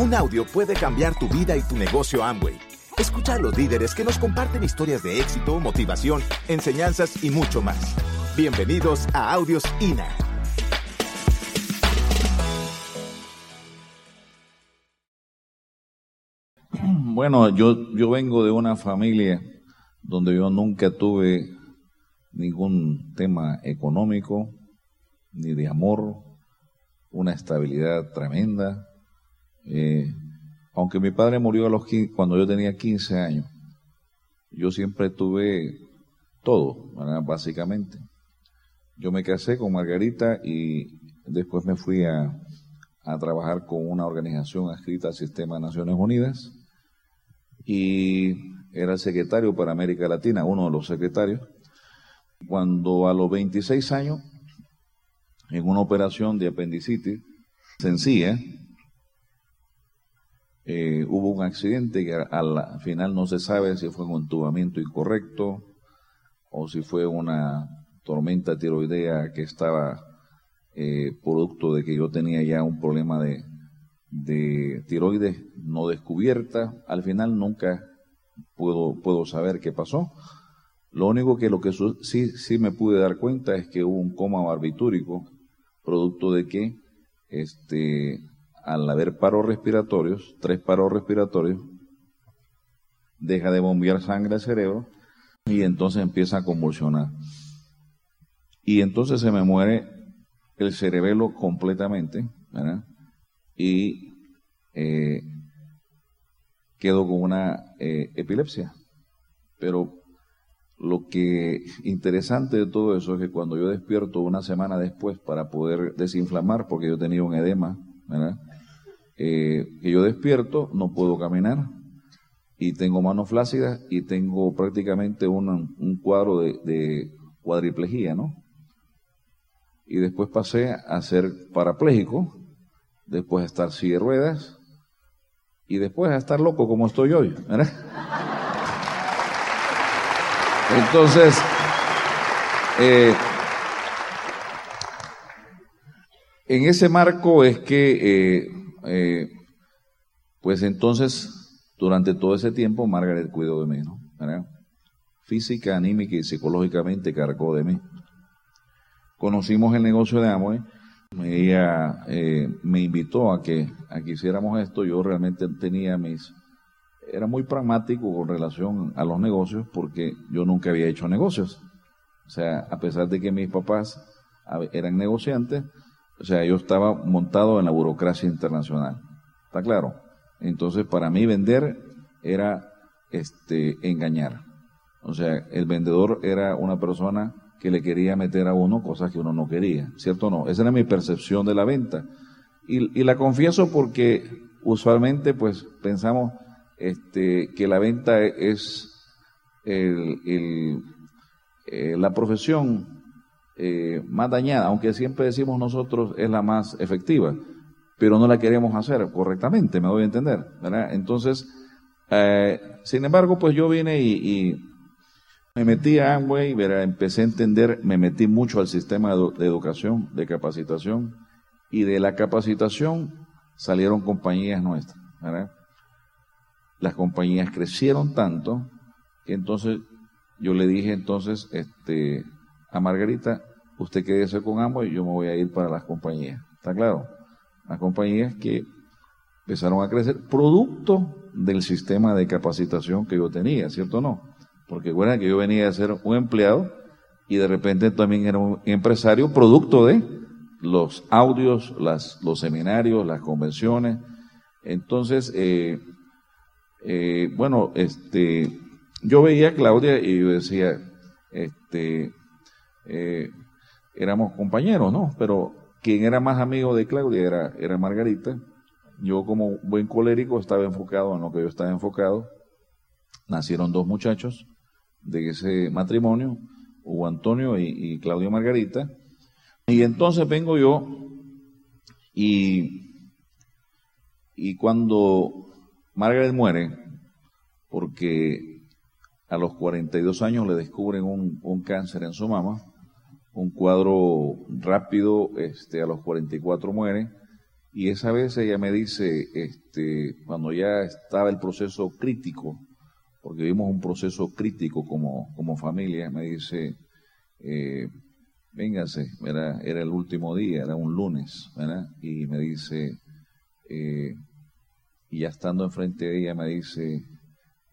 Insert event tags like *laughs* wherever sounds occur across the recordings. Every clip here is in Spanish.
Un audio puede cambiar tu vida y tu negocio Amway. Escucha a los líderes que nos comparten historias de éxito, motivación, enseñanzas y mucho más. Bienvenidos a Audios INA. Bueno, yo, yo vengo de una familia donde yo nunca tuve ningún tema económico, ni de amor, una estabilidad tremenda. Eh, aunque mi padre murió a los cuando yo tenía 15 años, yo siempre tuve todo, básicamente. Yo me casé con Margarita y después me fui a, trabajar con una organización adscrita al Sistema de Naciones Unidas y era secretario para América Latina, uno de los secretarios. Cuando a los 26 años, en una operación de apendicitis sencilla, eh, hubo un accidente que al final no se sabe si fue un entubamiento incorrecto o si fue una tormenta tiroidea que estaba eh, producto de que yo tenía ya un problema de, de tiroides no descubierta. Al final nunca puedo, puedo saber qué pasó. Lo único que lo que sí, sí me pude dar cuenta es que hubo un coma barbitúrico, producto de que este, al haber paros respiratorios, tres paros respiratorios, deja de bombear sangre al cerebro y entonces empieza a convulsionar. Y entonces se me muere el cerebelo completamente, ¿verdad? Y eh, quedo con una eh, epilepsia. Pero lo que interesante de todo eso es que cuando yo despierto una semana después para poder desinflamar, porque yo tenía un edema, eh, que yo despierto, no puedo caminar y tengo manos flácidas y tengo prácticamente un cuadro de, de cuadriplejía, ¿no? Y después pasé a ser parapléjico, después a estar silla de ruedas, y después a estar loco como estoy hoy. Entonces, eh, en ese marco es que, eh, eh, pues entonces, durante todo ese tiempo, Margaret cuidó de mí, ¿no? Física, anímica y psicológicamente cargó de mí. Conocimos el negocio de Amway ella eh, me invitó a que, a que hiciéramos esto. Yo realmente tenía mis... Era muy pragmático con relación a los negocios porque yo nunca había hecho negocios. O sea, a pesar de que mis papás eran negociantes, o sea, yo estaba montado en la burocracia internacional. ¿Está claro? Entonces, para mí vender era este engañar. O sea, el vendedor era una persona que le quería meter a uno cosas que uno no quería, ¿cierto o no? Esa era mi percepción de la venta. Y, la confieso porque usualmente pues pensamos este, que la venta es el, eh, la profesión eh, más dañada, aunque siempre decimos nosotros es la más efectiva, pero no la queremos hacer correctamente, me doy a entender. Entonces, eh, sin embargo, pues yo vine y me metí a Amway, empecé a entender, me metí mucho al sistema de, educación, de capacitación, y de la capacitación salieron compañías nuestras. Las compañías crecieron tanto que entonces yo le dije entonces este, a Margarita, usted quédese con Amway y yo me voy a ir para las compañías. ¿Está claro? Las compañías que empezaron a crecer producto del sistema de capacitación que yo tenía, ¿cierto o no? Porque recuerden que yo venía a ser un empleado y de repente también era un empresario producto de los audios, las, los seminarios, las convenciones. Entonces, eh, eh, bueno, este, yo veía a Claudia y yo decía, este, eh, éramos compañeros, ¿no? Pero quien era más amigo de Claudia era, era Margarita. Yo como buen colérico estaba enfocado en lo que yo estaba enfocado. Nacieron dos muchachos de ese matrimonio, Hugo Antonio y, Claudio Margarita. Y entonces vengo yo y, y cuando Margaret muere, porque a los 42 años le descubren un, un, cáncer en su mama, un cuadro rápido, este, a los 44 muere, Y esa vez ella me dice, este, cuando ya estaba el proceso crítico, porque vimos un proceso crítico como, como familia, me dice, eh, era, era el último día, era un lunes, ¿verdad? Y me dice, eh, y ya estando enfrente de ella, me dice,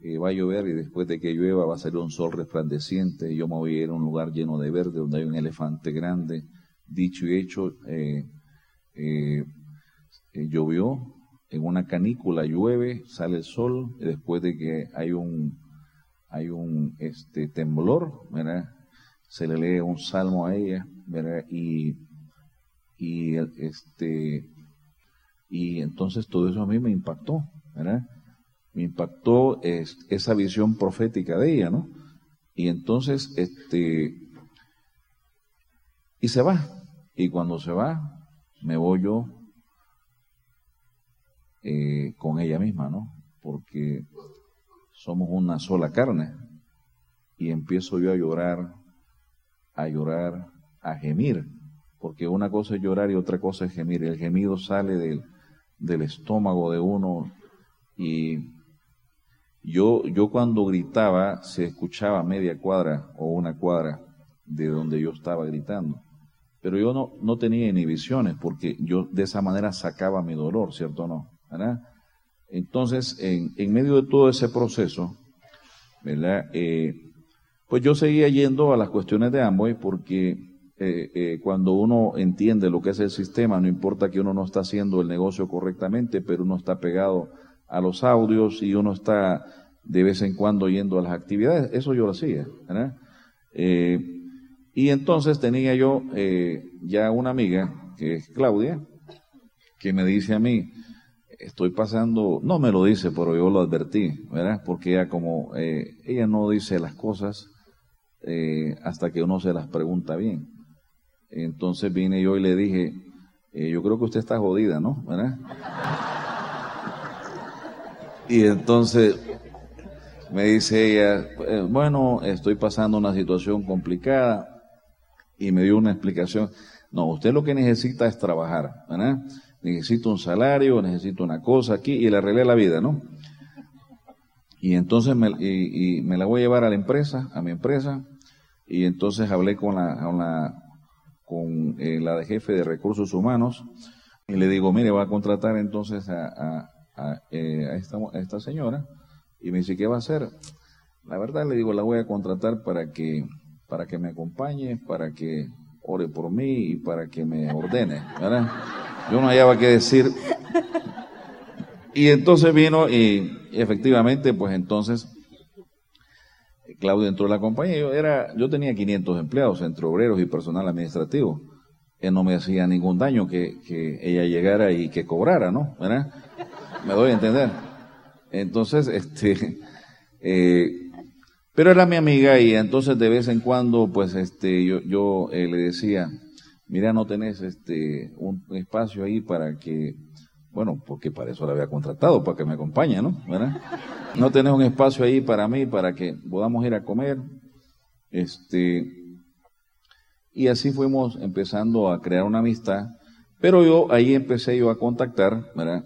eh, va a llover y después de que llueva va a salir un sol resplandeciente yo me voy a ir a un lugar lleno de verde donde hay un elefante grande. Dicho y hecho, eh, llovió, en una canícula llueve, sale el sol, y después de que hay un, hay un este, temblor, se le lee un salmo a ella. Y, y, este, y entonces todo eso a mí me impactó, ¿verdad? Me impactó es, esa visión profética de ella, ¿no? Y entonces, este, y se va. Y cuando se va, me voy yo eh, con ella misma, ¿no? Porque somos una sola carne. Y empiezo yo a llorar a llorar, a gemir, porque una cosa es llorar y otra cosa es gemir. El gemido sale del, del estómago de uno y yo, yo cuando gritaba se escuchaba media cuadra o una cuadra de donde yo estaba gritando. Pero yo no, no tenía inhibiciones porque yo de esa manera sacaba mi dolor, ¿cierto o no? Entonces, en, medio de todo ese proceso, ¿verdad? Eh, pues yo seguía yendo a las cuestiones de Amway porque eh, eh, cuando uno entiende lo que es el sistema, no importa que uno no está haciendo el negocio correctamente, pero uno está pegado a los audios y uno está de vez en cuando yendo a las actividades, eso yo lo hacía. Eh, y entonces tenía yo ya una amiga, que es Claudia, que me dice a mí, estoy pasando, no me lo dice, pero yo lo advertí, ¿verdad? Porque ella como, ella no dice las cosas eh, hasta que uno se las pregunta bien. Entonces vine yo y le dije, eh, yo creo que usted está jodida, ¿no? ¿Verdad? Y entonces me dice ella, eh, bueno, estoy pasando una situación complicada y me dio una explicación. No, usted lo que necesita es trabajar, ¿verdad? Necesito un salario, necesito una cosa aquí y le arreglé la vida, ¿no? Y entonces me, y me la voy a llevar a la empresa, a mi empresa, y entonces hablé con la, con la, con, eh, la de jefe de recursos humanos y le digo, mire, va a contratar entonces a, a, eh, esta, esta señora. Y me dice, ¿qué va a hacer? La verdad le digo, la voy a contratar para que, para que me acompañe, para que ore por mí y para que me ordene. Yo no hallaba qué decir. Y entonces vino y efectivamente, pues entonces Claudio entró a la compañía. Yo, era, yo tenía 500 empleados entre obreros y personal administrativo. No me hacía ningún daño que, que ella llegara y que cobrara, ¿no? ¿Verdad? Me doy a entender. Entonces, este, *laughs* eh, pero era mi amiga y entonces de vez en cuando, pues, este, yo, yo eh, le decía, mira, no tenés este, un espacio ahí para que bueno, porque para eso la había contratado, para que me acompañe, ¿no? ¿Verdad? No tenés un espacio ahí para mí, para que podamos ir a comer. Este, y así fuimos empezando a crear una amistad. Pero yo ahí empecé yo a contactar, ¿verdad?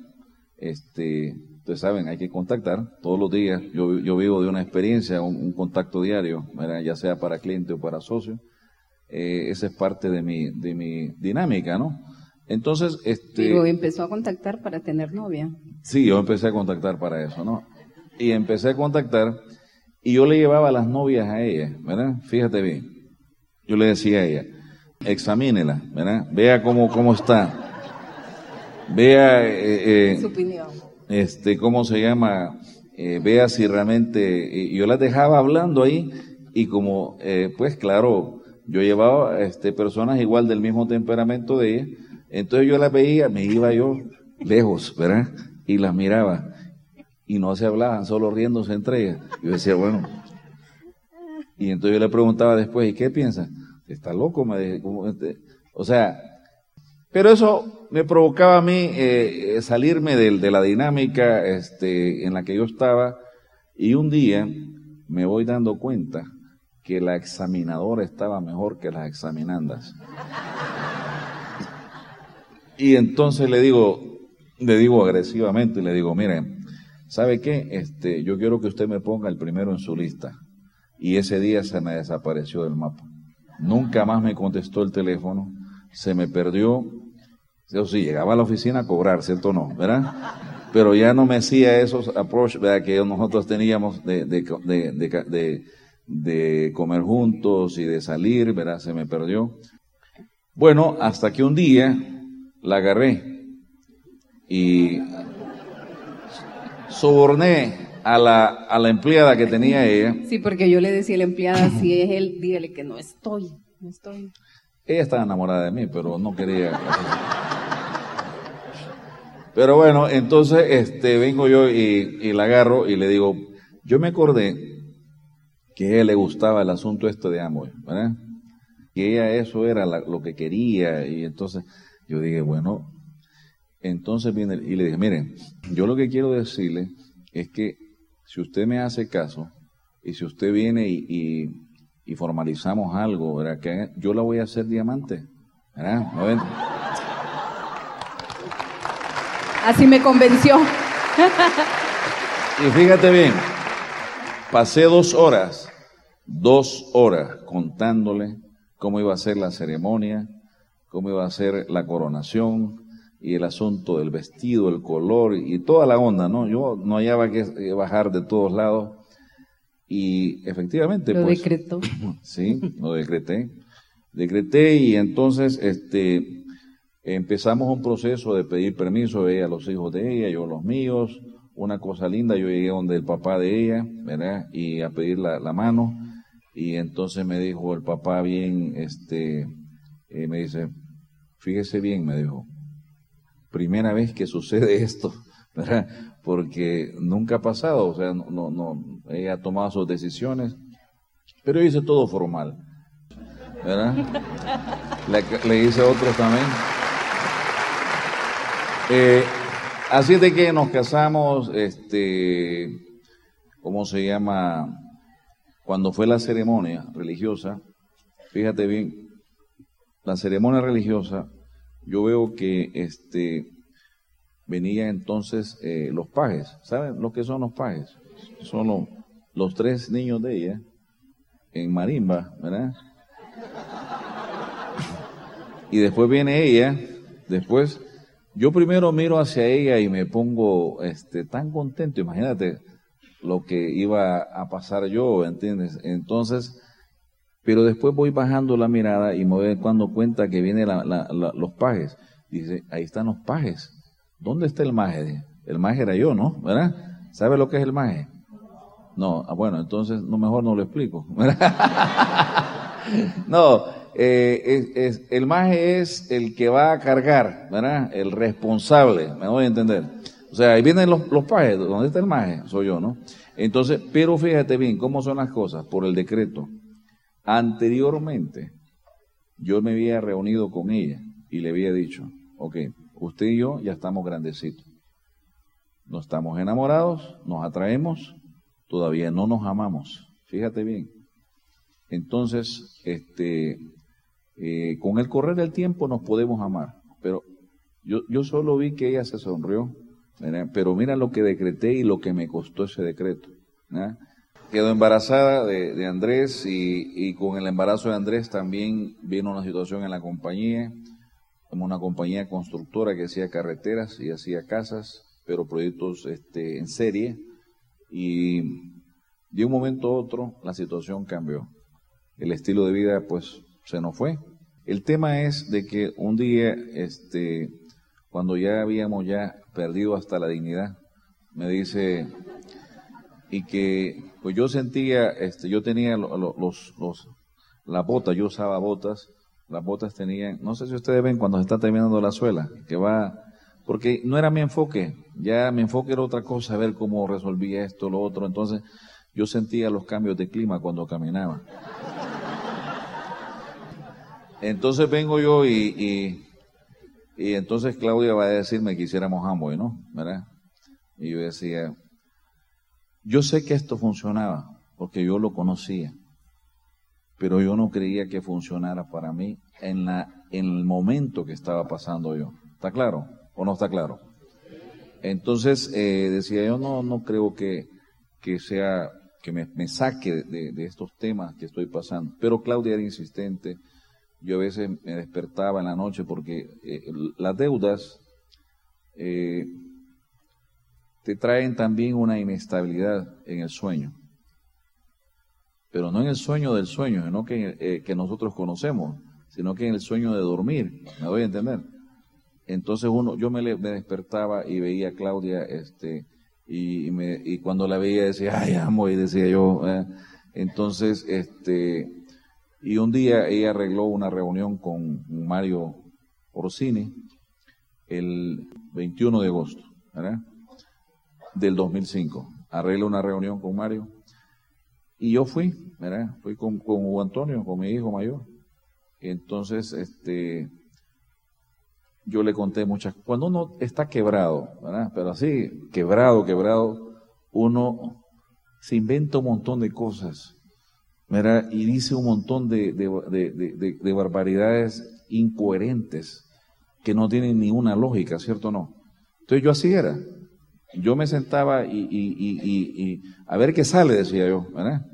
Este, ustedes saben, hay que contactar todos los días. Yo, yo vivo de una experiencia, un, contacto diario, ¿verdad? ya sea para cliente o para socio. Eh, esa es parte de mi, de mi dinámica, ¿no? Entonces, este... Digo, empezó a contactar para tener novia. Sí, yo empecé a contactar para eso, ¿no? Y empecé a contactar y yo le llevaba las novias a ella, ¿verdad? Fíjate bien. Yo le decía a ella, examínela, ¿verdad? Vea cómo, cómo está. Vea... Eh, eh, Su opinión. Este, ¿cómo se llama? Eh, vea si realmente... yo las dejaba hablando ahí y como, pues claro, yo llevaba este, personas igual del mismo temperamento de ella entonces yo la veía, me iba yo lejos, ¿verdad? Y las miraba. Y no se hablaban, solo riéndose entre ellas. Yo decía, bueno. Y entonces yo le preguntaba después, ¿y qué piensa? Está loco, me este? O sea, pero eso me provocaba a mí eh, eh, salirme de, de, la dinámica este, en la que yo estaba. Y un día me voy dando cuenta que la examinadora estaba mejor que las examinandas. Y entonces le digo, le digo agresivamente, le digo, miren, ¿sabe qué? Este, yo quiero que usted me ponga el primero en su lista. Y ese día se me desapareció del mapa. Nunca más me contestó el teléfono, se me perdió. Yo sí, llegaba a la oficina a cobrar, ¿cierto o no? ¿Verdad? Pero ya no me hacía esos approach que nosotros teníamos de, de, de, de, comer juntos y de salir, ¿verdad? Se me perdió. Bueno, hasta que un día la agarré y soborné a la, a la empleada que tenía ella. Sí, porque yo le decía a la empleada, si *laughs* es él, dígale que no estoy, no estoy. Ella estaba enamorada de mí, pero no quería. Pero bueno, entonces este, vengo yo y, la agarro y le digo, yo me acordé que a ella le gustaba el asunto este de amor, ¿verdad? Que ella eso era lo que quería y entonces yo dije, bueno, entonces viene y le dije, miren, yo lo que quiero decirle es que si usted me hace caso y si usted viene y, formalizamos algo, ¿verdad? Que yo la voy a hacer diamante, ¿verdad? Así me convenció. Y fíjate bien, pasé dos horas, dos horas contándole cómo iba a ser la ceremonia, cómo iba a ser la coronación, y el asunto del vestido, el color y toda la onda, ¿no? Yo no hallaba que bajar de todos lados y efectivamente lo pues decretó. *laughs* Sí, lo decreté. Decreté y entonces este empezamos un proceso de pedir permiso, ella los hijos de ella, yo los míos, una cosa linda, yo llegué donde el papá de ella, ¿verdad? Y a pedir la, mano y entonces me dijo el papá bien, este, eh, me dice, fíjese bien, me dijo, primera vez que sucede *laughs* esto, ¿verdad? Porque nunca ha pasado, o sea, no, no, ella ha tomado sus decisiones, pero hice todo formal, ¿verdad? Le, hice otros también. Eh, así de que nos casamos, este, ¿cómo se llama? Cuando fue la ceremonia religiosa, fíjate bien, la ceremonia religiosa yo veo que este venía entonces eh, los pajes. ¿Saben lo que son los pajes? Son los, tres niños de ella en marimba, ¿verdad? Y después viene ella, después yo primero miro hacia ella y me pongo este tan contento, imagínate lo que iba a pasar yo, ¿entiendes? Entonces, pero después voy bajando la mirada y me voy dando cuenta que vienen los pajes. Dice, ahí están los pajes. ¿Dónde está el maje? El maje era yo, ¿no? ¿Verdad? ¿Sabe lo que es el maje? No, ah, bueno, entonces no mejor no lo explico. *laughs* no, eh, es, el maje es el que va a cargar, ¿verdad? El responsable, me voy a entender. O sea, ahí vienen los, los pajes, ¿dónde está el maje? Soy yo, ¿no? Entonces, pero fíjate bien cómo son las cosas, por el decreto. Anteriormente, yo me había reunido con ella y le había dicho, ok, usted y yo ya estamos grandecitos. No estamos enamorados, nos atraemos, todavía no nos amamos. Fíjate bien. Entonces, este, eh, con el correr del tiempo nos podemos amar. Pero yo, yo solo vi que ella se sonrió. Pero mira lo que decreté y lo que me costó ese decreto quedó embarazada de, Andrés y, con el embarazo de Andrés también vino una situación en la compañía, como una compañía constructora que hacía carreteras y hacía casas, pero proyectos este, en serie. Y de un momento a otro la situación cambió. El estilo de vida pues se nos fue. El tema es de que un día, este, cuando ya habíamos ya perdido hasta la dignidad, me dice, y que pues yo sentía, este, yo tenía los, los, las botas, yo usaba botas, las botas tenían, no sé si ustedes ven cuando se está terminando la suela, que va, porque no era mi enfoque, ya mi enfoque era otra cosa, ver cómo resolvía esto, lo otro, entonces yo sentía los cambios de clima cuando caminaba. Entonces vengo yo y, y, entonces Claudia va a decirme que hiciéramos Amway, ¿no? ¿Verdad? Y yo decía, yo sé que esto funcionaba porque yo lo conocía, pero yo no creía que funcionara para mí en, la, en el momento que estaba pasando yo. ¿Está claro o no está claro? Entonces eh, decía yo, no, no creo que, que sea, que me, saque de, de, estos temas que estoy pasando. Pero Claudia era insistente. Yo a veces me despertaba en la noche porque eh, las deudas eh, te traen también una inestabilidad en el sueño. Pero no en el sueño del sueño, sino que, eh, que nosotros conocemos, sino que en el sueño de dormir. ¿Me voy a entender? Entonces uno, yo me, me despertaba y veía a Claudia, este, y, me, y cuando la veía decía, ay, amo, y decía yo, eh". entonces, este, y un día ella arregló una reunión con Mario Orsini el 21 de agosto, ¿verdad? Del 2005. Arregló una reunión con Mario y yo fui, ¿verdad? Fui con, con Hugo Antonio, con mi hijo mayor. Entonces, este, yo le conté muchas Cuando uno está quebrado, ¿verdad? Pero así, quebrado, quebrado, uno se inventa un montón de cosas, ¿verdad? Y dice un montón de, de, barbaridades incoherentes que no tienen ninguna lógica, ¿cierto o no? Entonces yo así era. Yo me sentaba y, a ver qué sale, decía yo, ¿verdad?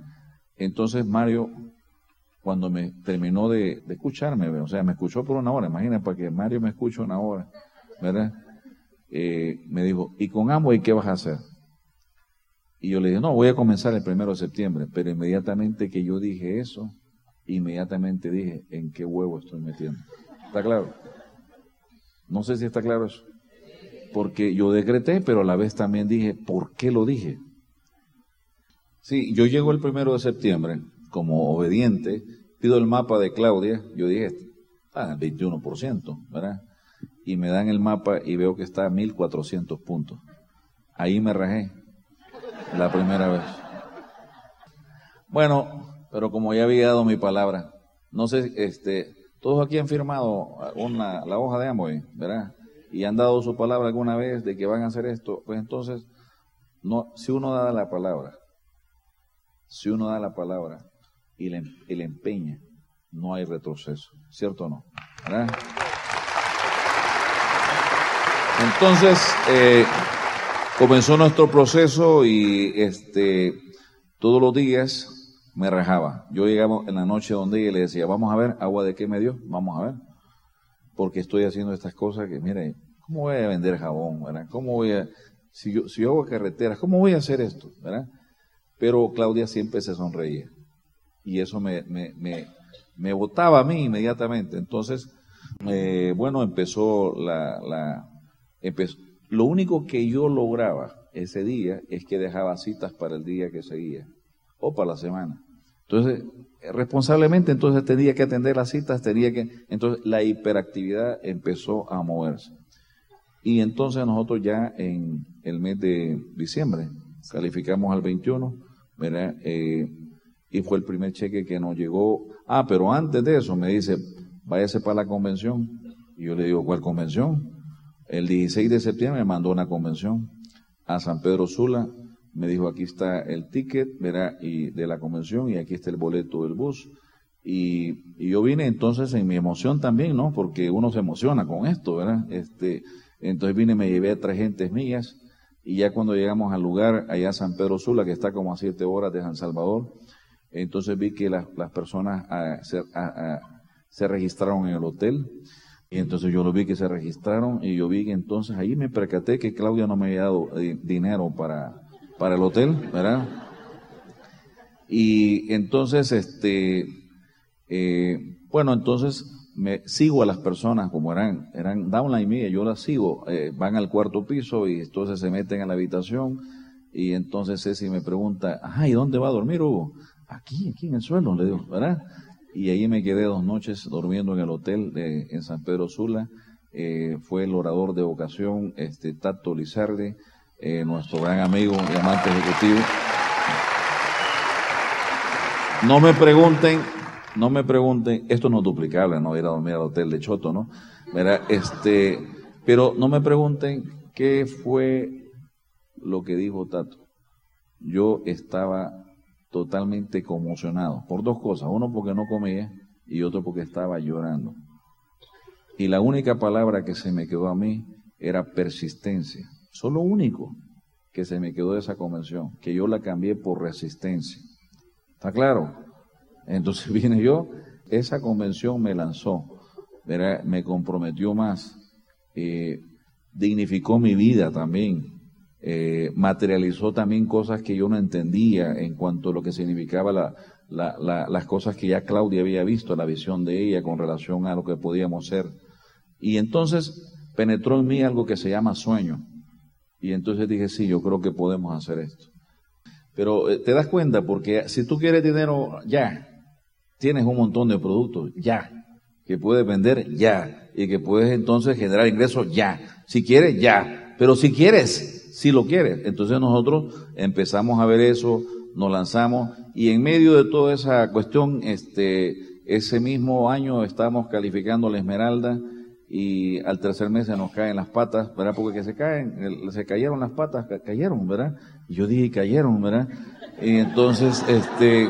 Entonces Mario cuando me terminó de, escucharme, o sea, me escuchó por una hora, imagina, para que Mario me escuche una hora, ¿verdad? Eh, me dijo, ¿y con Amway qué vas a hacer? Y yo le dije, no, voy a comenzar el primero de septiembre, pero inmediatamente que yo dije eso, inmediatamente dije, ¿en qué huevo estoy metiendo? ¿Está claro? No sé si está claro eso. Porque yo decreté, pero a la vez también dije, ¿por qué lo dije? Sí, yo llego el primero de septiembre, como obediente, pido el mapa de Claudia, yo dije, ah, 21%, ¿verdad? Y me dan el mapa y veo que está a 1400 puntos. Ahí me rajé, la primera vez. Bueno, pero como ya había dado mi palabra, no sé, este, todos aquí han firmado una, la hoja de Amway, ¿verdad? Y han dado su palabra alguna vez de que van a hacer esto, pues entonces, no, si uno da la palabra, si uno da la palabra, y el, empeña, no hay retroceso, ¿cierto o no? Entonces, eh, comenzó nuestro proceso y este, todos los días me rajaba. Yo llegaba en la noche donde ella le decía, vamos a ver, agua de qué me dio, vamos a ver, porque estoy haciendo estas cosas que, mire, ¿cómo voy a vender jabón? ¿verdad? ¿Cómo voy a, si yo, hago carreteras, ¿cómo voy a hacer esto? ¿verdad? Pero Claudia siempre se sonreía y eso me, me, me, me votaba a mí inmediatamente. Entonces, eh, bueno, empezó la... la empezó, lo único que yo lograba ese día es que dejaba citas para el día que seguía o para la semana. Entonces, responsablemente entonces tenía que atender las citas, tenía que... Entonces la hiperactividad empezó a moverse. Y entonces nosotros ya en el mes de diciembre calificamos al 21, ¿verdad? Eh, y fue el primer cheque que nos llegó. Ah, pero antes de eso me dice, váyase para la convención. Y yo le digo, ¿cuál convención? El 16 de septiembre me mandó una convención a San Pedro Sula. Me dijo, aquí está el ticket, verá, y de la convención, y aquí está el boleto del bus. Y, y, yo vine entonces en mi emoción también, ¿no? Porque uno se emociona con esto, ¿verdad? Este, entonces vine, me llevé a tres gentes mías, y ya cuando llegamos al lugar, allá San Pedro Sula, que está como a siete horas de San Salvador, entonces vi que las, personas ah, ah, ah, se, registraron en el hotel. Y entonces yo lo vi que se registraron y yo vi que entonces ahí me percaté que Claudia no me había dado eh, dinero para, para el hotel, ¿verdad? Y entonces, este, eh, bueno, entonces me sigo a las personas como eran, eran downline mía, yo las sigo, eh, van al cuarto piso y entonces se meten en la habitación y entonces Ceci me pregunta, ay, ¿dónde va a dormir Hugo? Aquí, aquí en el suelo, le digo, ¿verdad? Y ahí me quedé dos noches durmiendo en el hotel de, en San Pedro Sula. Eh, fue el orador de vocación, este Tato Lizardi, eh, nuestro gran amigo y amante ejecutivo. No me pregunten, no me pregunten, esto no es duplicable, no ir a dormir al hotel de Choto, ¿no? ¿Verdad? Este, pero no me pregunten qué fue lo que dijo Tato. Yo estaba totalmente conmocionado por dos cosas. Uno porque no comía y otro porque estaba llorando. Y la única palabra que se me quedó a mí era persistencia. Eso es lo único que se me quedó de esa convención, que yo la cambié por resistencia. ¿Está claro? Entonces *laughs* viene yo, esa convención me lanzó, me comprometió más, eh, dignificó mi vida también, eh, materializó también cosas que yo no entendía en cuanto a lo que significaba la, las cosas que ya Claudia había visto, la visión de ella con relación a lo que podíamos ser. Y entonces penetró en mí algo que se llama sueño. Y entonces dije, sí, yo creo que podemos hacer esto. Pero eh, te das cuenta, porque si tú quieres dinero ya, tienes un montón de productos ya, que puedes vender ya, y que puedes entonces generar ingresos ya. Si quieres, ya. Pero si quieres, si lo quieres. Entonces nosotros empezamos a ver eso, nos lanzamos, y en medio de toda esa cuestión, este, ese mismo año estamos calificando la Esmeralda, y al tercer mes se nos caen las patas, ¿verdad? Porque se caen, se cayeron las patas, cayeron, ¿verdad? Y yo dije, cayeron, ¿verdad? Y entonces, este,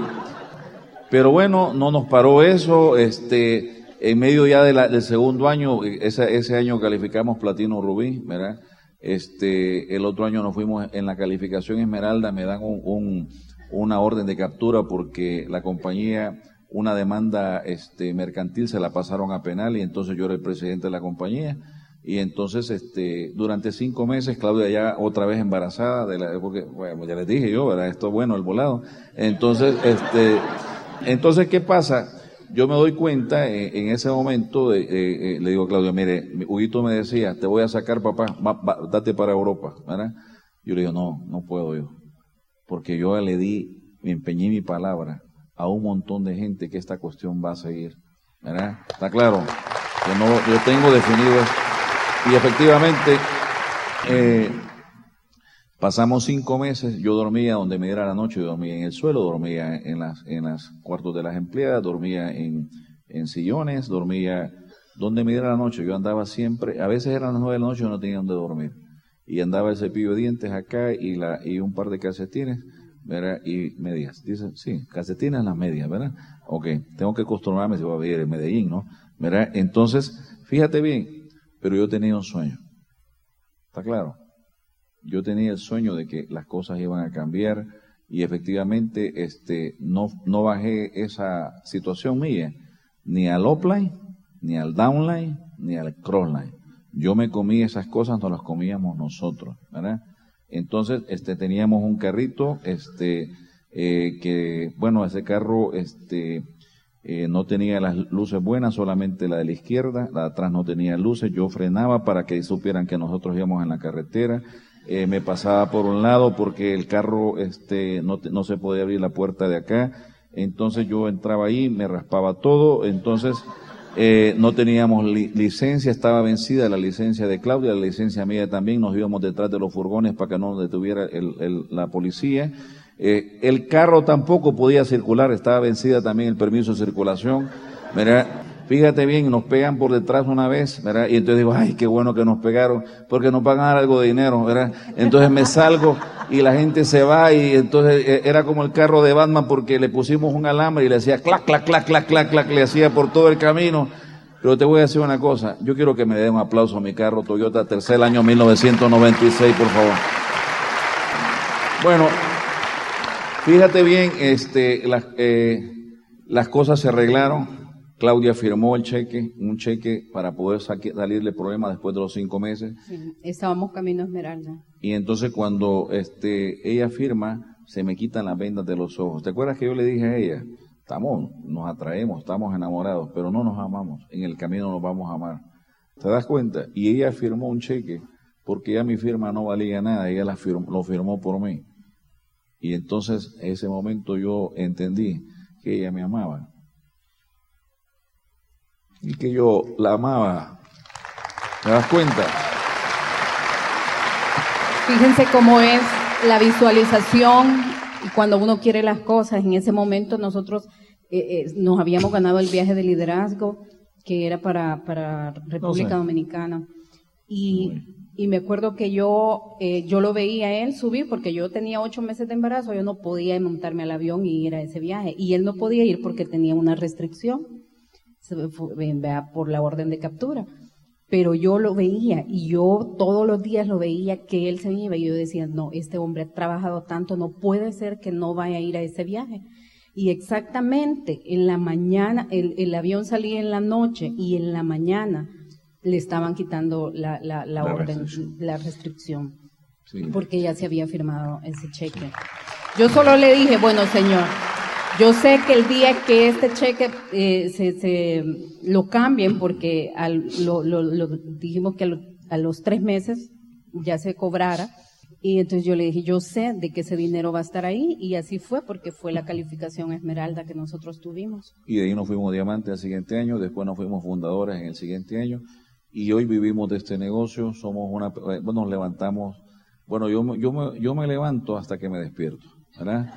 pero bueno, no nos paró eso, este, en medio ya del segundo año, ese, ese año calificamos platino rubí, ¿verdad? Este, el otro año nos fuimos en la calificación esmeralda, me dan un, una orden de captura porque la compañía una demanda este, mercantil, se la pasaron a penal y entonces yo era el presidente de la compañía. Y entonces, este, durante cinco meses, Claudia ya otra vez embarazada, de la, porque, bueno, ya les dije yo, ¿verdad? Esto es bueno, el volado. Entonces, este, entonces, ¿qué pasa? Yo me doy cuenta en, ese momento, de, eh, le digo a Claudia, mire, Huguito me decía, te voy a sacar, papá, date para Europa, ¿verdad? Yo le digo, no, no puedo yo, porque yo le di, me empeñé mi palabra, a un montón de gente que esta cuestión va a seguir. ¿verdad? Está claro que no, yo tengo definido Y efectivamente, eh, pasamos cinco meses, yo dormía donde me diera la noche, yo dormía en el suelo, dormía en las, en las cuartos de las empleadas, dormía en, en sillones, dormía donde me diera la noche. Yo andaba siempre, a veces eran las nueve de la noche y no tenía donde dormir. Y andaba el cepillo de dientes acá y, la, y un par de calcetines ¿verdad? Y medias. Dice, sí, calcetines las medias, ¿verdad? Ok, tengo que acostumbrarme si voy a vivir en Medellín, ¿no? ¿Verdad? Entonces, fíjate bien, pero yo tenía un sueño. ¿Está claro? Yo tenía el sueño de que las cosas iban a cambiar y efectivamente este, no, no bajé esa situación mía ni al upline, ni al downline, ni al crossline. Yo me comí esas cosas, no las comíamos nosotros, ¿verdad? Entonces, este, teníamos un carrito, este, eh, que, bueno, ese carro, este, eh, no tenía las luces buenas, solamente la de la izquierda, la de atrás no tenía luces, yo frenaba para que supieran que nosotros íbamos en la carretera, eh, me pasaba por un lado porque el carro, este, no, no se podía abrir la puerta de acá, entonces yo entraba ahí, me raspaba todo, entonces, eh, no teníamos licencia, estaba vencida la licencia de Claudia, la licencia mía también, nos íbamos detrás de los furgones para que no nos detuviera la policía. Eh, el carro tampoco podía circular, estaba vencida también el permiso de circulación. Fíjate bien, nos pegan por detrás una vez, ¿verdad? Y entonces digo, ay, qué bueno que nos pegaron, porque nos pagan algo de dinero, ¿verdad? Entonces me salgo y la gente se va y entonces eh, era como el carro de Batman porque le pusimos un alambre y le hacía clac, clac, clac, clac, clac, clac, le hacía por todo el camino. Pero te voy a decir una cosa, yo quiero que me den un aplauso a mi carro Toyota tercer año 1996, por favor. Bueno, fíjate bien, este, las, eh, las cosas se arreglaron. Claudia firmó el cheque, un cheque para poder salirle problema después de los cinco meses. estábamos camino a Esmeralda. Y entonces cuando este, ella firma, se me quitan las vendas de los ojos. ¿Te acuerdas que yo le dije a ella? Estamos, nos atraemos, estamos enamorados, pero no nos amamos. En el camino nos vamos a amar. ¿Te das cuenta? Y ella firmó un cheque porque ya mi firma no valía nada, ella la lo firmó por mí. Y entonces en ese momento yo entendí que ella me amaba y que yo la amaba. ¿Te das cuenta? Fíjense cómo es la visualización y cuando uno quiere las cosas. En ese momento nosotros eh, eh, nos habíamos ganado el viaje de liderazgo que era para, para República Dominicana. Y, y, me acuerdo que yo, eh, yo lo veía a él subir porque yo tenía ocho meses de embarazo, yo no podía montarme al avión y ir a ese viaje. Y él no podía ir porque tenía una restricción por la orden de captura. pero yo lo veía y yo todos los días lo veía que él se iba y yo decía, no, este hombre ha trabajado tanto, no puede ser que no vaya a ir a ese viaje. Y exactamente en la mañana, el, avión salía en la noche y en la mañana le estaban quitando la, la, orden, restricción. la restricción, porque ya se había firmado ese cheque. Yo solo le dije, bueno, señor, yo sé que el día que este cheque eh, se, se, lo cambien, porque al, lo, lo, dijimos que a, los tres meses ya se cobrara, y entonces yo le dije, yo sé de que ese dinero va a estar ahí, y así fue, porque fue la calificación esmeralda que nosotros tuvimos. Y de ahí nos fuimos diamante al siguiente año, después nos fuimos fundadores en el siguiente año, y hoy vivimos de este negocio, somos una, eh, bueno, nos levantamos, bueno, yo, yo, me, yo me levanto hasta que me despierto, ¿verdad?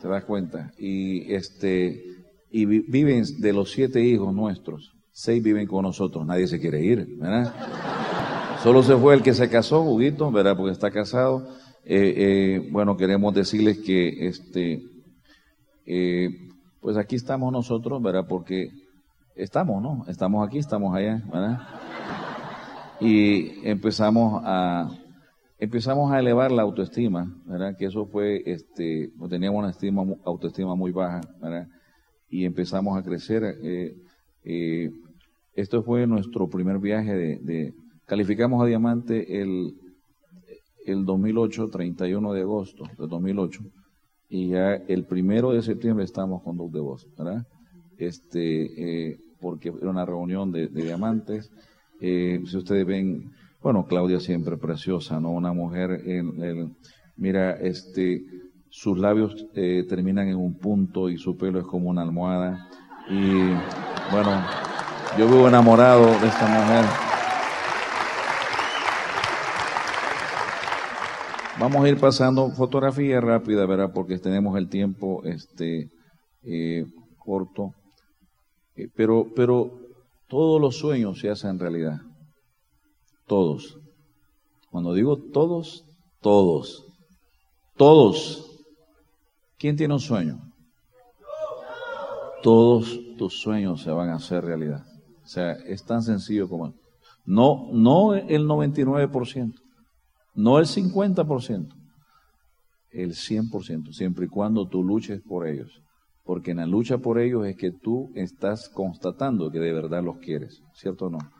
¿Te das cuenta? Y este y viven de los siete hijos nuestros, seis viven con nosotros, nadie se quiere ir, ¿verdad? Solo se fue el que se casó, Huguito, ¿verdad? Porque está casado. Eh, eh, bueno, queremos decirles que este, eh, pues aquí estamos nosotros, ¿verdad? Porque estamos, ¿no? Estamos aquí, estamos allá, ¿verdad? Y empezamos a empezamos a elevar la autoestima, ¿verdad? Que eso fue, este, teníamos una estima, autoestima muy baja, ¿verdad? Y empezamos a crecer. Eh, eh, esto fue nuestro primer viaje de, calificamos a diamante el, el 2008, 31 de agosto de 2008, y ya el primero de septiembre estamos con dos de voz, ¿verdad? Este, eh, porque era una reunión de, de diamantes. si ustedes ven, bueno, Claudia siempre preciosa, ¿no? Una mujer, en, mira, este, sus labios eh, terminan en un punto y su pelo es como una almohada. Y bueno, yo vivo enamorado de esta mujer. Vamos a ir pasando fotografía rápida, ¿verdad? Porque tenemos el tiempo este, eh, corto. Eh, pero, pero todos los sueños se hacen realidad. Todos. Cuando digo todos, todos. Todos. ¿Quién tiene un sueño? Todos tus sueños se van a hacer realidad. O sea, es tan sencillo como... No, no el 99%, no el 50%, el 100%, siempre y cuando tú luches por ellos. Porque en la lucha por ellos es que tú estás constatando que de verdad los quieres, ¿cierto o no?